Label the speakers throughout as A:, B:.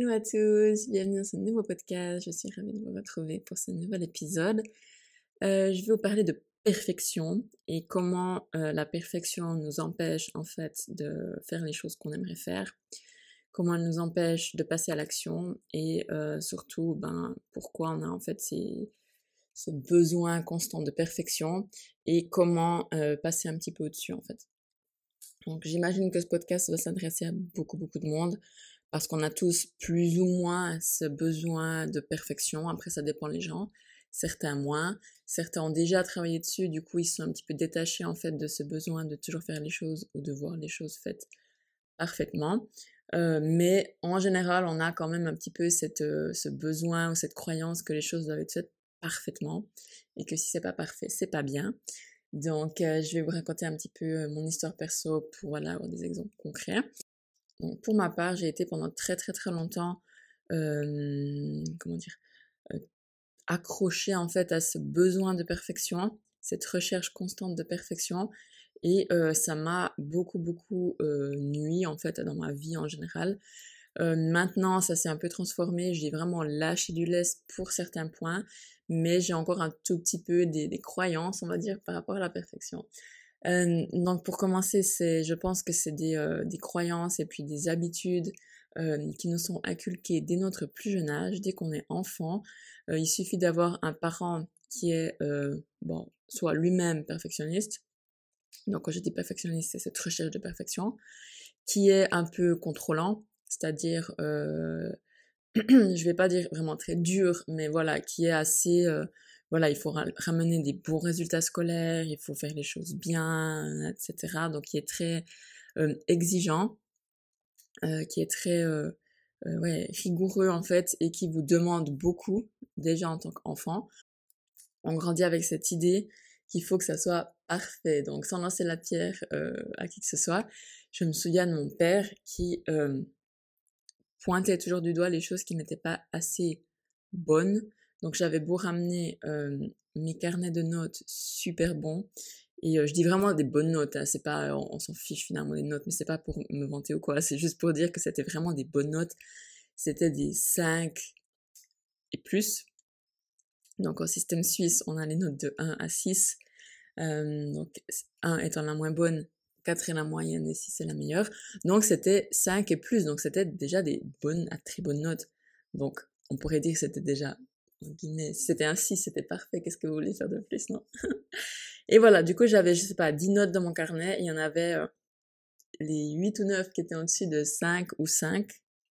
A: Hello à tous, bienvenue dans ce nouveau podcast. Je suis ravie de vous retrouver pour ce nouvel épisode. Euh, je vais vous parler de perfection et comment euh, la perfection nous empêche en fait de faire les choses qu'on aimerait faire, comment elle nous empêche de passer à l'action et euh, surtout ben, pourquoi on a en fait ce besoin constant de perfection et comment passer un petit peu au-dessus en fait. Donc j'imagine que ce podcast va s'adresser à beaucoup beaucoup de monde parce qu'on a tous plus ou moins ce besoin de perfection. Après, ça dépend des gens. Certains moins. Certains ont déjà travaillé dessus, du coup, ils sont un petit peu détachés en fait de ce besoin de toujours faire les choses ou de voir les choses faites parfaitement. Euh, mais en général, on a quand même un petit peu cette, euh, ce besoin ou cette croyance que les choses doivent être faites parfaitement et que si c'est pas parfait, c'est pas bien. Donc, euh, je vais vous raconter un petit peu mon histoire perso pour voilà, avoir des exemples concrets. Donc pour ma part, j'ai été pendant très très très longtemps, euh, comment dire, accrochée en fait à ce besoin de perfection, cette recherche constante de perfection, et ça m'a beaucoup beaucoup nuit en fait dans ma vie en général. Maintenant, ça s'est un peu transformé, j'ai vraiment lâché du lest pour certains points, mais j'ai encore un tout petit peu des, des croyances, on va dire, par rapport à la perfection. Euh, donc pour commencer, c'est, je pense que c'est des, euh, des, croyances et puis des habitudes euh, qui nous sont inculquées dès notre plus jeune âge, dès qu'on est enfant. il suffit d'avoir un parent qui est bon, soit lui-même perfectionniste. Donc quand je dis perfectionniste, c'est cette recherche de perfection, qui est un peu contrôlant, c'est-à-dire je vais pas dire vraiment très dur, mais voilà, qui est assez voilà, il faut ramener des bons résultats scolaires, il faut faire les choses bien, etc. Donc, qui est très euh, exigeant, euh, qui est très euh, ouais, rigoureux en fait, et qui vous demande beaucoup déjà en tant qu'enfant. On grandit avec cette idée qu'il faut que ça soit parfait. Donc, sans lancer la pierre à qui que ce soit, je me souviens de mon père qui pointait toujours du doigt les choses qui n'étaient pas assez bonnes donc j'avais beau ramener mes carnets de notes super bons. Et je dis vraiment des bonnes notes, hein, c'est pas, on, s'en fiche finalement des notes, mais c'est pas pour me vanter ou quoi, c'est juste pour dire que c'était vraiment des bonnes notes. C'était des 5 et plus. Donc au système suisse, on a les notes de 1 à 6. Euh, donc 1 étant la moins bonne, 4 est la moyenne et 6 est la meilleure. Donc c'était 5 et plus, donc c'était déjà des bonnes à très bonnes notes. Donc on pourrait dire que c'était déjà si c'était un 6, c'était parfait, qu'est-ce que vous voulez faire de plus, non? Et voilà, du coup, j'avais, je sais pas, 10 notes dans mon carnet, il y en avait euh, les 8 ou 9 qui étaient au-dessus de 5 ou 5,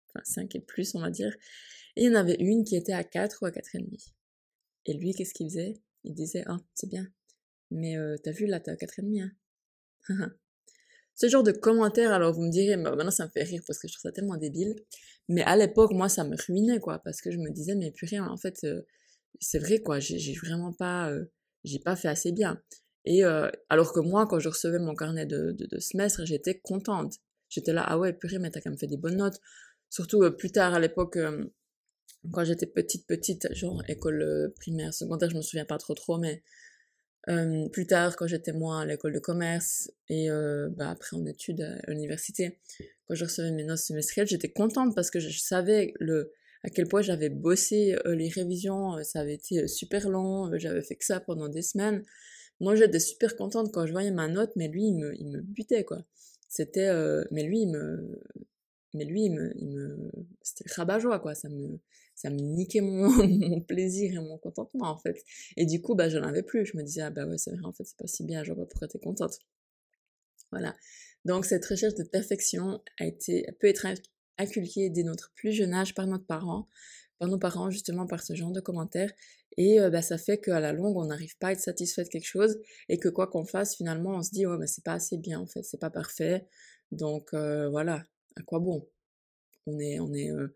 A: enfin 5 et plus, on va dire, et il y en avait une qui était à 4 ou à 4,5. Et lui, qu'est-ce qu'il faisait? Il disait, ah, c'est bien, mais euh, t'as vu, là, t'as 4,5, hein Ce genre de commentaires, alors vous me direz, bah, maintenant ça me fait rire parce que je trouve ça tellement débile. Mais à l'époque, moi, ça me ruinait, quoi, parce que je me disais, mais purée, en fait, euh, c'est vrai, quoi, j'ai vraiment pas, euh, j'ai pas fait assez bien. Et euh, alors que moi, quand je recevais mon carnet de, de, de semestre, j'étais contente. J'étais là, ah ouais, purée, mais t'as quand même fait des bonnes notes. Surtout plus tard, à l'époque, quand j'étais petite, petite, genre école primaire, secondaire, je me souviens pas trop trop, mais euh, plus tard, quand j'étais moi à l'école de commerce et euh, bah, après en études à l'université, quand je recevais mes notes semestrielles, j'étais contente parce que je, savais le, à quel point j'avais bossé euh, les révisions, ça avait été super long, j'avais fait que ça pendant des semaines. Moi, j'étais super contente quand je voyais ma note, mais lui, il me, il me butait, quoi. C'était, mais lui, il me, mais lui, il me, me, c'était rabat-joie, quoi. Ça me, ça me niquait mon, mon, plaisir et mon contentement en fait. Et du coup, bah, je n'en avais plus. Je me disais, ah bah ouais, c'est vrai, en fait, c'est pas si bien, je vois pas pourquoi t'es contente. Voilà. Donc, cette recherche de perfection a été, peut être inculquée dès notre plus jeune âge par notre parent, par nos parents, justement, par ce genre de commentaires. Et euh, bah, ça fait qu'à la longue, on n'arrive pas à être satisfait de quelque chose et que quoi qu'on fasse, finalement, on se dit, ouais, bah, c'est pas assez bien, en fait, c'est pas parfait. Donc, euh, voilà, à quoi bon? On est, on est, euh,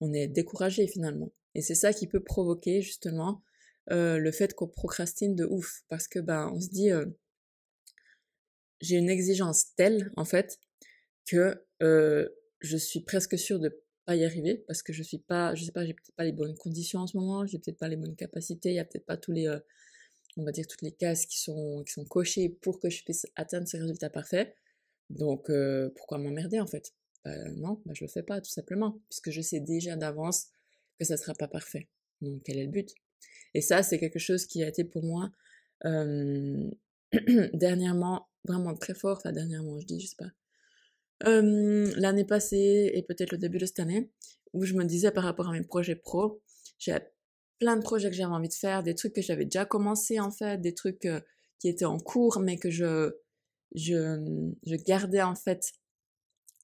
A: on est découragé finalement. Et c'est ça qui peut provoquer justement euh, le fait qu'on procrastine de ouf, parce que ben on se dit euh, j'ai une exigence telle en fait que euh, je suis presque sûre de pas y arriver parce que je suis pas, je sais pas, j'ai peut-être pas les bonnes conditions en ce moment, j'ai peut-être pas les bonnes capacités, il y a peut-être pas tous les, on va dire toutes les cases qui sont qui sont cochées pour que je puisse atteindre ces résultats parfaits. Donc pourquoi m'emmerder en fait? Bah, non, bah, je le fais pas tout simplement, puisque je sais déjà d'avance que ça sera pas parfait. Donc quel est le but? Et ça, c'est quelque chose qui a été pour moi dernièrement vraiment très fort, enfin dernièrement, je dis, je sais pas, l'année passée et peut-être le début de cette année, où je me disais par rapport à mes projets pro, j'ai plein de projets que j'avais envie de faire, des trucs que j'avais déjà commencé en fait, des trucs qui étaient en cours, mais que je, je, je gardais en fait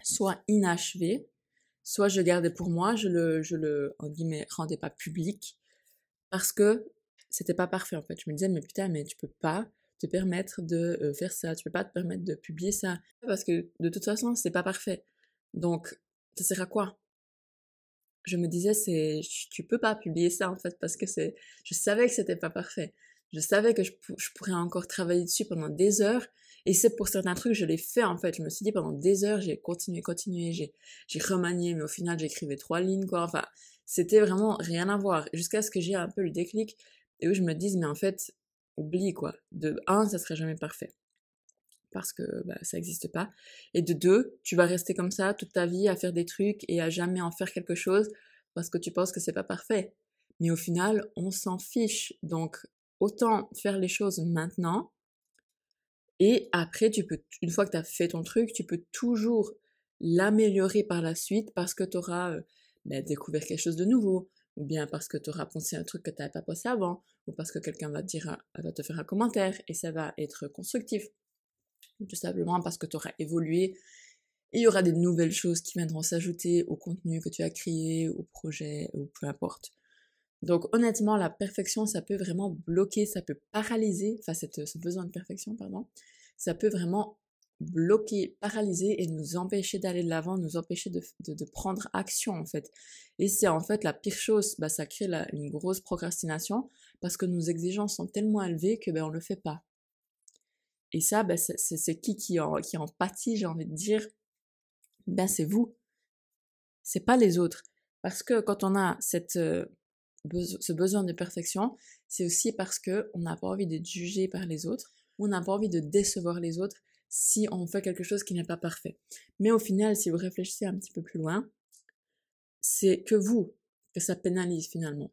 A: soit inachevé, soit je gardais pour moi, je le, je le, en guillemets, rendais pas public, parce que c'était pas parfait en fait. Je me disais, mais putain, mais tu peux pas te permettre de euh, faire ça, tu peux pas te permettre de publier ça, parce que de toute façon, c'est pas parfait. Donc, ça sert à quoi? Je me disais, c'est, tu peux pas publier ça en fait, parce que c'est, je savais que c'était pas parfait. Je savais que je, je pourrais encore travailler dessus pendant des heures, et c'est pour certains trucs, je l'ai fait en fait. Je me suis dit pendant des heures, j'ai continué, continué, j'ai, j'ai remanié, mais au final, j'écrivais trois lignes, quoi. Enfin, c'était vraiment rien à voir. Jusqu'à ce que j'ai un peu le déclic et où je me dise, mais en fait, oublie quoi. De un, ça serait jamais parfait. Parce que bah, ça n'existe pas. Et de deux, tu vas rester comme ça toute ta vie à faire des trucs et à jamais en faire quelque chose parce que tu penses que c'est pas parfait. Mais au final, on s'en fiche. Donc, autant faire les choses maintenant et après, tu peux, une fois que tu as fait ton truc, tu peux toujours l'améliorer par la suite parce que tu auras euh, ben, découvert quelque chose de nouveau, ou bien parce que tu auras pensé un truc que tu n'avais pas pensé avant, ou parce que quelqu'un va, dire, va te faire un commentaire et ça va être constructif. Ou tout simplement parce que tu auras évolué il y aura des nouvelles choses qui viendront s'ajouter au contenu que tu as créé, au projet, ou peu importe. Donc honnêtement, la perfection, ça peut vraiment bloquer, ça peut paralyser, enfin cette, ce besoin de perfection, pardon, ça peut vraiment bloquer, paralyser et nous empêcher d'aller de l'avant, nous empêcher de, prendre action en fait. Et c'est en fait la pire chose, bah, ça crée une grosse procrastination parce que nos exigences sont tellement élevées que ben on le fait pas. Et ça, ben, c'est qui qui en, qui en pâtit, j'ai envie de dire, ben c'est vous, c'est pas les autres. Parce que quand on a cette, ce besoin de perfection, c'est aussi parce que on n'a pas envie d'être jugé par les autres, on n'a pas envie de décevoir les autres si on fait quelque chose qui n'est pas parfait. Mais au final, si vous réfléchissez un petit peu plus loin, c'est que vous que ça pénalise finalement.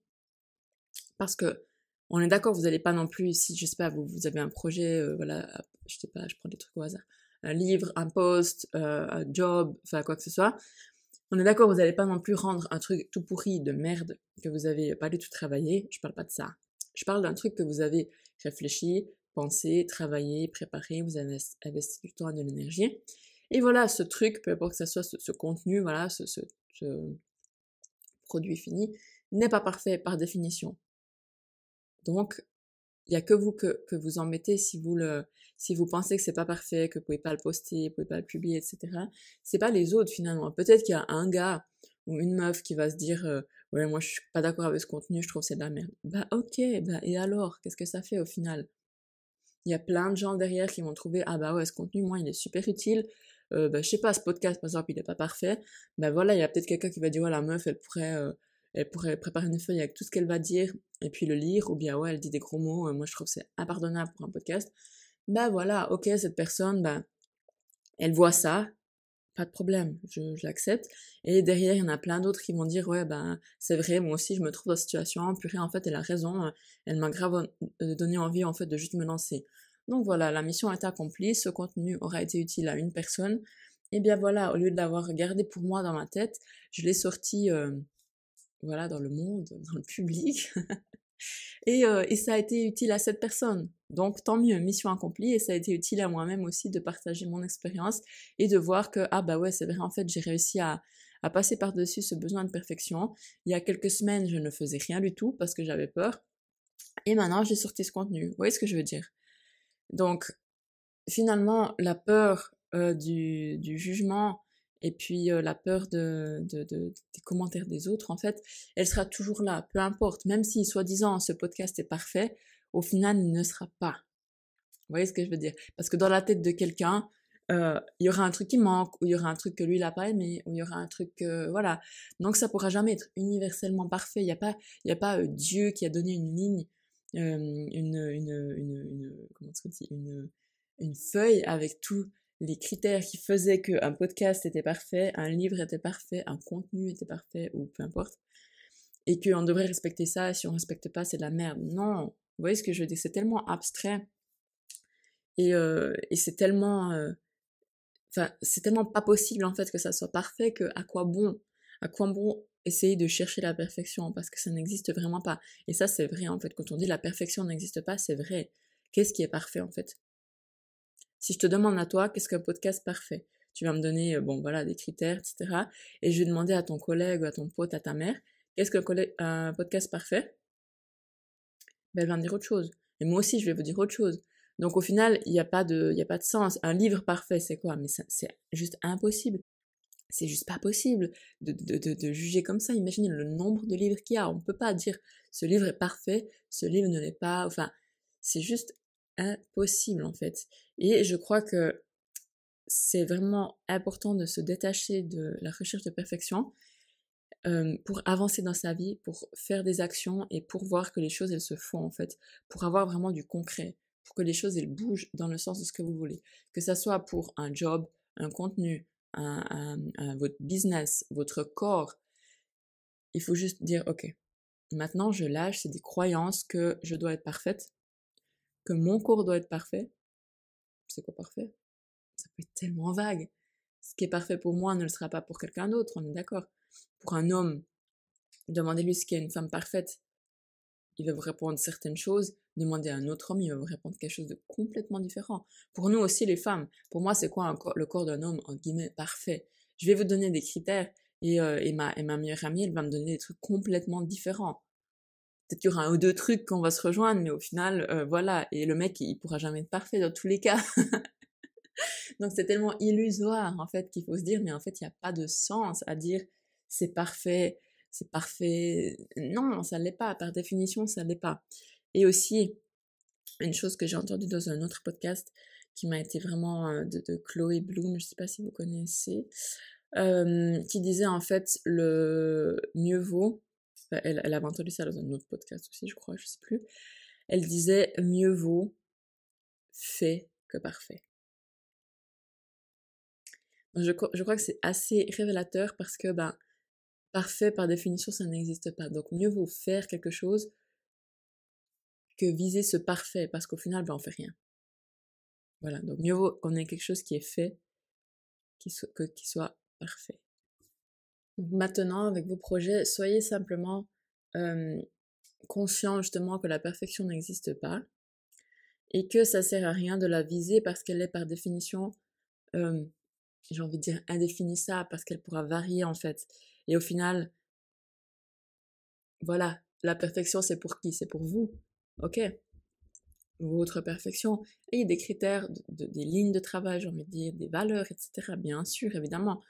A: Parce que on est d'accord, vous n'allez pas non plus, si je sais pas, vous, vous avez un projet, euh, voilà, je sais pas, je prends des trucs au hasard, un livre, un poste, euh, un job, enfin quoi que ce soit, on est d'accord, vous n'allez pas non plus rendre un truc tout pourri de merde que vous avez pas du tout travaillé. Je parle pas de ça. Je parle d'un truc que vous avez réfléchi, pensé, travaillé, préparé, vous avez investi du temps et de l'énergie. Et voilà, ce truc, peu importe que ce soit ce, contenu, voilà, ce, ce, produit fini, n'est pas parfait par définition. Donc, il n'y a que vous que, que vous en mettez si vous le, si vous pensez que c'est pas parfait, que vous pouvez pas le poster, vous pouvez pas le publier, etc. C'est pas les autres finalement. Peut-être qu'il y a un gars ou une meuf qui va se dire euh, ouais moi je suis pas d'accord avec ce contenu, je trouve c'est de la merde. Bah ok, bah et alors? Qu'est-ce que ça fait au final? Il y a plein de gens derrière qui vont trouver ah bah ouais ce contenu moi il est super utile. Euh, bah je sais pas ce podcast par exemple il est pas parfait. Bah voilà il y a peut-être quelqu'un qui va dire ouais la meuf elle pourrait euh, elle pourrait préparer une feuille avec tout ce qu'elle va dire et puis le lire, ou bien ouais, elle dit des gros mots, moi je trouve c'est impardonnable pour un podcast. Bah voilà, ok, cette personne, bah, elle voit ça, pas de problème, je, l'accepte. Et derrière, il y en a plein d'autres qui vont dire, ouais, ben, c'est vrai, moi aussi, je me trouve dans cette situation, purée, en fait, elle a raison, elle m'a grave euh, donné envie, en fait, de juste me lancer. Donc voilà, la mission est accomplie, ce contenu aura été utile à une personne. Et bien voilà, au lieu de l'avoir gardé pour moi dans ma tête, je l'ai sorti, euh, voilà, dans le monde, dans le public. et, euh, et ça a été utile à cette personne. Donc tant mieux, mission accomplie et ça a été utile à moi-même aussi de partager mon expérience et de voir que ah bah ouais c'est vrai en fait j'ai réussi à, à passer par-dessus ce besoin de perfection. Il y a quelques semaines je ne faisais rien du tout parce que j'avais peur et maintenant j'ai sorti ce contenu. Vous voyez ce que je veux dire? Donc finalement la peur euh, du, du, jugement et puis euh, la peur de, de, de, des commentaires des autres, en fait, elle sera toujours là, peu importe. Même si, soi-disant, ce podcast est parfait, au final, il ne sera pas. Vous voyez ce que je veux dire? Parce que dans la tête de quelqu'un, euh, il y aura un truc qui manque, ou il y aura un truc que lui, il n'a pas aimé, ou il y aura un truc... que voilà. Donc ça pourra jamais être universellement parfait. Il n'y a pas, il y a pas euh, Dieu qui a donné une ligne, euh, une, une, une, une, comment une, une feuille avec tous les critères qui faisaient qu'un podcast était parfait, un livre était parfait, un contenu était parfait, ou peu importe, et qu'on devrait respecter ça, et si on respecte pas, c'est de la merde. Non, vous voyez ce que je veux dire, c'est tellement abstrait, et, euh, c'est tellement... Euh, enfin, c'est tellement pas possible en fait que ça soit parfait que à quoi bon À quoi bon essayer de chercher la perfection? Parce que ça n'existe vraiment pas. Et ça c'est vrai en fait. Quand on dit la perfection n'existe pas, c'est vrai. Qu'est-ce qui est parfait en fait? Si je te demande à toi qu'est-ce qu'un podcast parfait, tu vas me donner euh, bon voilà des critères etc. Et je vais demander à ton collègue, à ton pote, à ta mère qu'est-ce qu'un podcast parfait? Ben, elle va me dire autre chose. Et moi aussi je vais vous dire autre chose. Donc au final, il n'y a, pas de, a pas de sens. Un livre parfait, c'est quoi? Mais c'est juste impossible. C'est juste pas possible de, de, de, juger comme ça. Imaginez le nombre de livres qu'il y a. On ne peut pas dire ce livre est parfait, ce livre ne l'est pas. Enfin, c'est juste impossible en fait. Et je crois que c'est vraiment important de se détacher de la recherche de perfection euh, pour avancer dans sa vie, pour faire des actions et pour voir que les choses elles se font en fait, pour avoir vraiment du concret pour que les choses elles bougent dans le sens de ce que vous voulez. Que ça soit pour un job, un contenu, un, votre business, votre corps. Il faut juste dire, ok, maintenant je lâche, c'est des croyances que je dois être parfaite, que mon corps doit être parfait. C'est quoi parfait Ça peut être tellement vague. Ce qui est parfait pour moi ne le sera pas pour quelqu'un d'autre, on est d'accord. Pour un homme, demandez-lui ce qu'est une femme parfaite. Il va vous répondre certaines choses, Demandez à un autre homme, il va vous répondre quelque chose de complètement différent. Pour nous aussi, les femmes, pour moi, c'est quoi le corps d'un homme, en guillemets, parfait? Je vais vous donner des critères euh, et, ma, et ma meilleure amie, elle va me donner des trucs complètement différents. Peut-être qu'il y aura un ou deux trucs qu'on va se rejoindre, mais au final, euh, voilà. Et le mec, il, pourra jamais être parfait dans tous les cas. Donc c'est tellement illusoire, en fait, qu'il faut se dire, mais en fait, il n'y a pas de sens à dire c'est parfait, c'est parfait. Non, ça l'est pas. Par définition, ça l'est pas. Et aussi, une chose que j'ai entendue dans un autre podcast qui m'a été vraiment euh, de, de, Chloé Bloom, je sais pas si vous connaissez, euh, qui disait en fait le mieux vaut, elle, elle avait entendu ça dans un autre podcast aussi, je crois, je sais plus, elle disait mieux vaut fait que parfait. Je, crois que c'est assez révélateur parce que ben, parfait par définition ça n'existe pas. Donc mieux vaut faire quelque chose que viser ce parfait, parce qu'au final, ben, on fait rien. Voilà, donc mieux vaut qu'on ait quelque chose qui est fait que qui soit parfait. Maintenant, avec vos projets, soyez simplement euh, conscient justement que la perfection n'existe pas et que ça sert à rien de la viser parce qu'elle est par définition, euh, j'ai envie de dire indéfinissable, parce qu'elle pourra varier en fait. Et au final, voilà, la perfection c'est pour qui? C'est pour vous. Ok, votre perfection. Et il y a des critères, des lignes de travail, j'ai envie de dire, des valeurs, etc. Bien sûr, évidemment.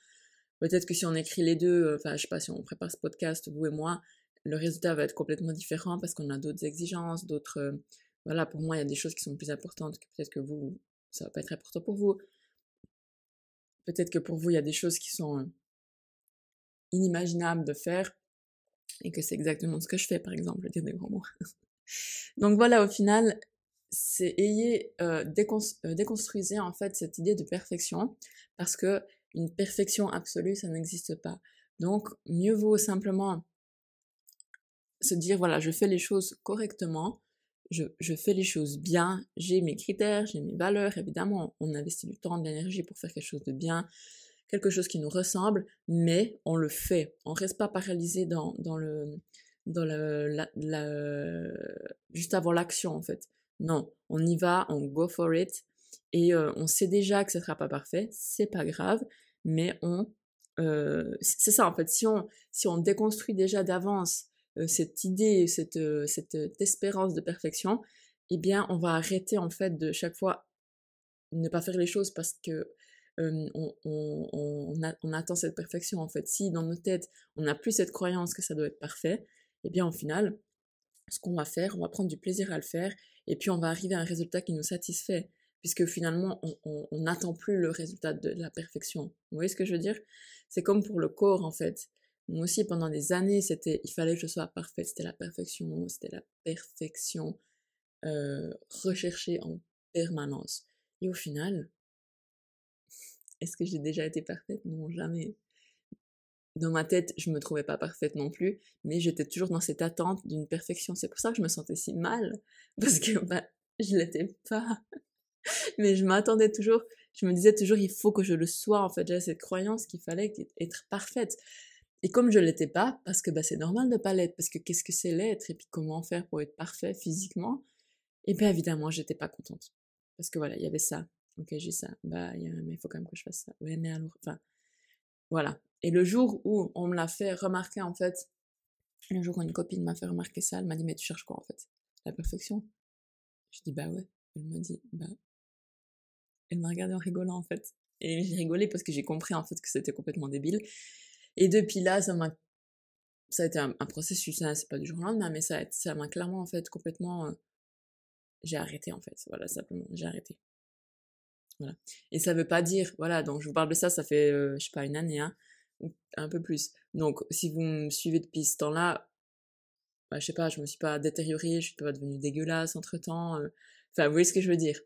A: Peut-être que si on écrit les deux, euh, enfin, je sais pas, si on prépare ce podcast, vous et moi, le résultat va être complètement différent parce qu'on a d'autres exigences, d'autres. Euh, voilà, pour moi, il y a des choses qui sont plus importantes que peut-être que vous, ça va pas être important pour vous. Peut-être que pour vous, il y a des choses qui sont euh, inimaginables de faire et que c'est exactement ce que je fais, par exemple, dire des grands mots. Donc voilà, au final, c'est ayez euh, déconstruisez en fait cette idée de perfection parce que une perfection absolue ça n'existe pas. Donc mieux vaut simplement se dire voilà je fais les choses correctement, je, je fais les choses bien, j'ai mes critères, j'ai mes valeurs évidemment on investit du temps, de l'énergie pour faire quelque chose de bien, quelque chose qui nous ressemble, mais on le fait, on reste pas paralysé dans, dans le dans la, juste avant l'action en fait. Non, on y va, on go for it et euh, on sait déjà que ce sera pas parfait, c'est pas grave, mais on euh, c'est ça en fait. Si on si on déconstruit déjà d'avance euh, cette idée, cette cette espérance de perfection, eh bien on va arrêter en fait de chaque fois ne pas faire les choses parce que on, on, on, attend cette perfection en fait. Si dans nos têtes on n'a plus cette croyance que ça doit être parfait, eh bien au final, ce qu'on va faire, on va prendre du plaisir à le faire, et puis on va arriver à un résultat qui nous satisfait, puisque finalement, on n'attend plus le résultat de la perfection. Vous voyez ce que je veux dire? C'est comme pour le corps, en fait. Moi aussi, pendant des années, c'était, il fallait que je sois parfaite, c'était la perfection, c'était la perfection euh, recherchée en permanence. Et au final, Est-ce que j'ai déjà été parfaite? Non, jamais. Dans ma tête, je me trouvais pas parfaite non plus, mais j'étais toujours dans cette attente d'une perfection. C'est pour ça que je me sentais si mal, parce que bah, je l'étais pas. mais je m'attendais toujours, je me disais toujours, il faut que je le sois. En fait, j'avais cette croyance qu'il fallait être parfaite. Et comme je l'étais pas, parce que bah, c'est normal de pas l'être, parce que qu'est-ce que c'est l'être et puis comment faire pour être parfait physiquement, et bien évidemment, j'étais pas contente. Parce que voilà, il y avait ça. Ok, j'ai ça. Bah, mais il faut quand même que je fasse ça. Ouais, mais alors, enfin, voilà. Et le jour où on me l'a fait remarquer, en fait, le jour où une copine m'a fait remarquer ça, elle m'a dit, mais tu cherches quoi, en fait? La perfection? Je dis, bah ouais. Elle m'a dit, bah. Elle m'a regardé en rigolant, en fait. Et j'ai rigolé parce que j'ai compris, en fait, que c'était complètement débile. Et depuis là, ça m'a. Ça a été un, processus, hein, c'est pas du jour au lendemain, mais ça m'a clairement, en fait, complètement. Euh, j'ai arrêté, en fait. Voilà, simplement, j'ai arrêté. Voilà. Et ça veut pas dire, voilà, donc je vous parle de ça, ça fait, euh, je sais pas, une année, hein, un peu plus. Donc, si vous me suivez depuis ce temps-là, bah, je sais pas, je me suis pas détériorée, je suis pas devenue dégueulasse entre temps. Euh, enfin, vous voyez ce que je veux dire.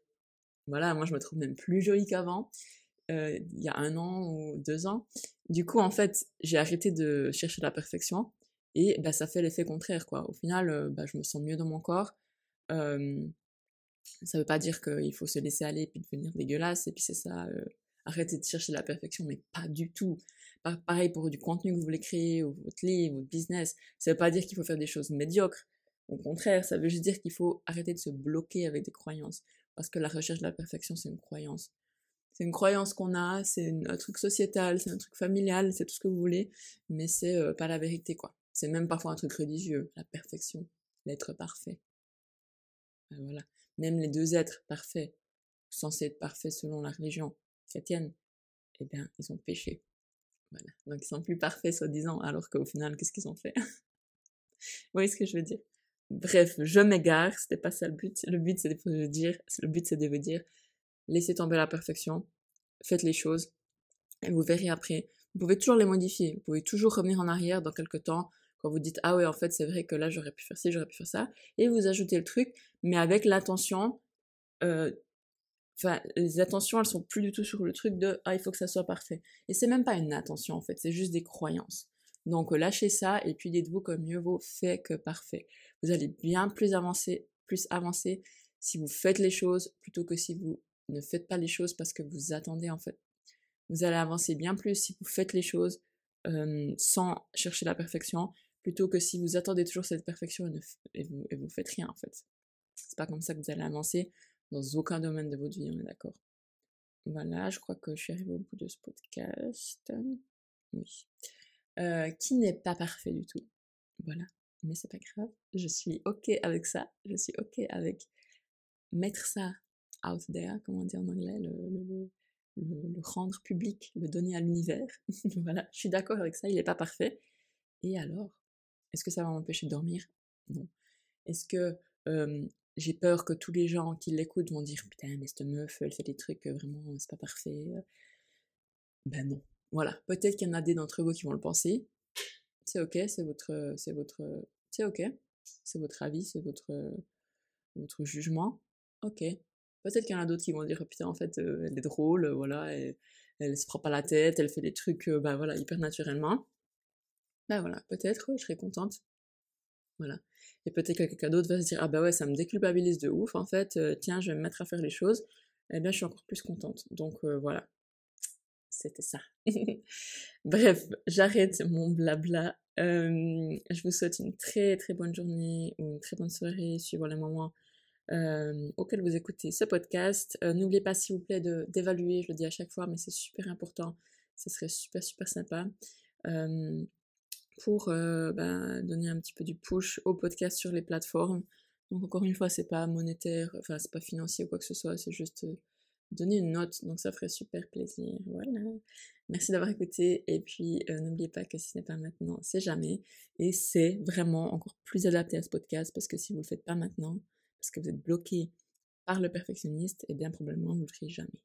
A: Voilà, moi je me trouve même plus jolie qu'avant, euh, il y a un an ou deux ans. Du coup, en fait, j'ai arrêté de chercher la perfection et bah, ça fait l'effet contraire, quoi. Au final, bah, je me sens mieux dans mon corps. Ça veut pas dire qu'il faut se laisser aller et puis devenir dégueulasse et puis c'est ça, euh, arrêter de chercher la perfection, mais pas du tout. Pareil pour du contenu que vous voulez créer, ou votre livre, votre business, ça veut pas dire qu'il faut faire des choses médiocres. Au contraire, ça veut juste dire qu'il faut arrêter de se bloquer avec des croyances. Parce que la recherche de la perfection, c'est une croyance. C'est une croyance qu'on a, c'est un truc sociétal, c'est un truc familial, c'est tout ce que vous voulez, mais c'est euh, pas la vérité, quoi. C'est même parfois un truc religieux, la perfection, l'être parfait. Ben voilà même les deux êtres parfaits, censés être parfaits selon la religion chrétienne, eh bien, ils ont péché. Voilà. Donc, ils sont plus parfaits, soi-disant, alors qu'au final, qu'est-ce qu'ils ont fait? Vous voyez ce que je veux dire? Bref, je m'égare, c'était pas ça le but. Le but, c'est de vous dire, le but, c'est de vous dire, laissez tomber la perfection, faites les choses, et vous verrez après. Vous pouvez toujours les modifier, vous pouvez toujours revenir en arrière dans quelques temps, quand vous dites ah ouais en fait c'est vrai que là j'aurais pu faire ci, j'aurais pu faire ça, et vous ajoutez le truc, mais avec l'attention, euh, enfin les attentions elles sont plus du tout sur le truc de ah il faut que ça soit parfait. Et c'est même pas une attention en fait, c'est juste des croyances. Donc lâchez ça et puis dites-vous que mieux vaut fait que parfait. Vous allez bien plus avancer, plus avancer si vous faites les choses plutôt que si vous ne faites pas les choses parce que vous attendez en fait. Vous allez avancer bien plus si vous faites les choses euh, sans chercher la perfection plutôt que si vous attendez toujours cette perfection et, vous, et vous faites rien en fait. C'est pas comme ça que vous allez avancer dans aucun domaine de votre vie, on est d'accord. Voilà, je crois que je suis arrivée au bout de ce podcast. Oui. Euh, qui n'est pas parfait du tout. Voilà. Mais c'est pas grave. Je suis OK avec ça. Je suis OK avec mettre ça out there, comment dire en anglais, le, le, rendre public, le donner à l'univers. voilà. Je suis d'accord avec ça. Il n'est pas parfait. Et alors est-ce que ça va m'empêcher de dormir? Non. Est-ce que j'ai peur que tous les gens qui l'écoutent vont dire putain mais cette meuf elle fait des trucs vraiment c'est pas parfait ben non voilà peut-être qu'il y en a des d'entre vous qui vont le penser c'est ok c'est votre c'est votre c'est ok c'est votre avis c'est votre votre jugement ok peut-être qu'il y en a d'autres qui vont dire putain en fait elle est drôle voilà elle, elle se prend pas la tête elle fait des trucs ben voilà hyper naturellement bah voilà, peut-être, je serais contente. Voilà. Et peut-être que quelqu'un d'autre va se dire, ah bah ouais, ça me déculpabilise de ouf, en fait, euh, tiens, je vais me mettre à faire les choses. Eh bien, je suis encore plus contente. Donc euh, voilà. C'était ça. Bref, j'arrête mon blabla. je vous souhaite une très très bonne journée ou une très bonne soirée suivant les moments auxquels vous écoutez ce podcast. Euh, n'oubliez pas s'il vous plaît d'évaluer, je le dis à chaque fois, mais c'est super important. Ce serait super super sympa pour euh, bah, donner un petit peu du push au podcast sur les plateformes. Donc encore une fois, c'est pas monétaire, enfin c'est pas financier ou quoi que ce soit, c'est juste euh, donner une note, donc ça ferait super plaisir. Voilà. Merci d'avoir écouté et puis euh, n'oubliez pas que si ce n'est pas maintenant, c'est jamais. Et c'est vraiment encore plus adapté à ce podcast parce que si vous le faites pas maintenant, parce que vous êtes bloqué par le perfectionniste, et eh bien probablement vous le ferez jamais.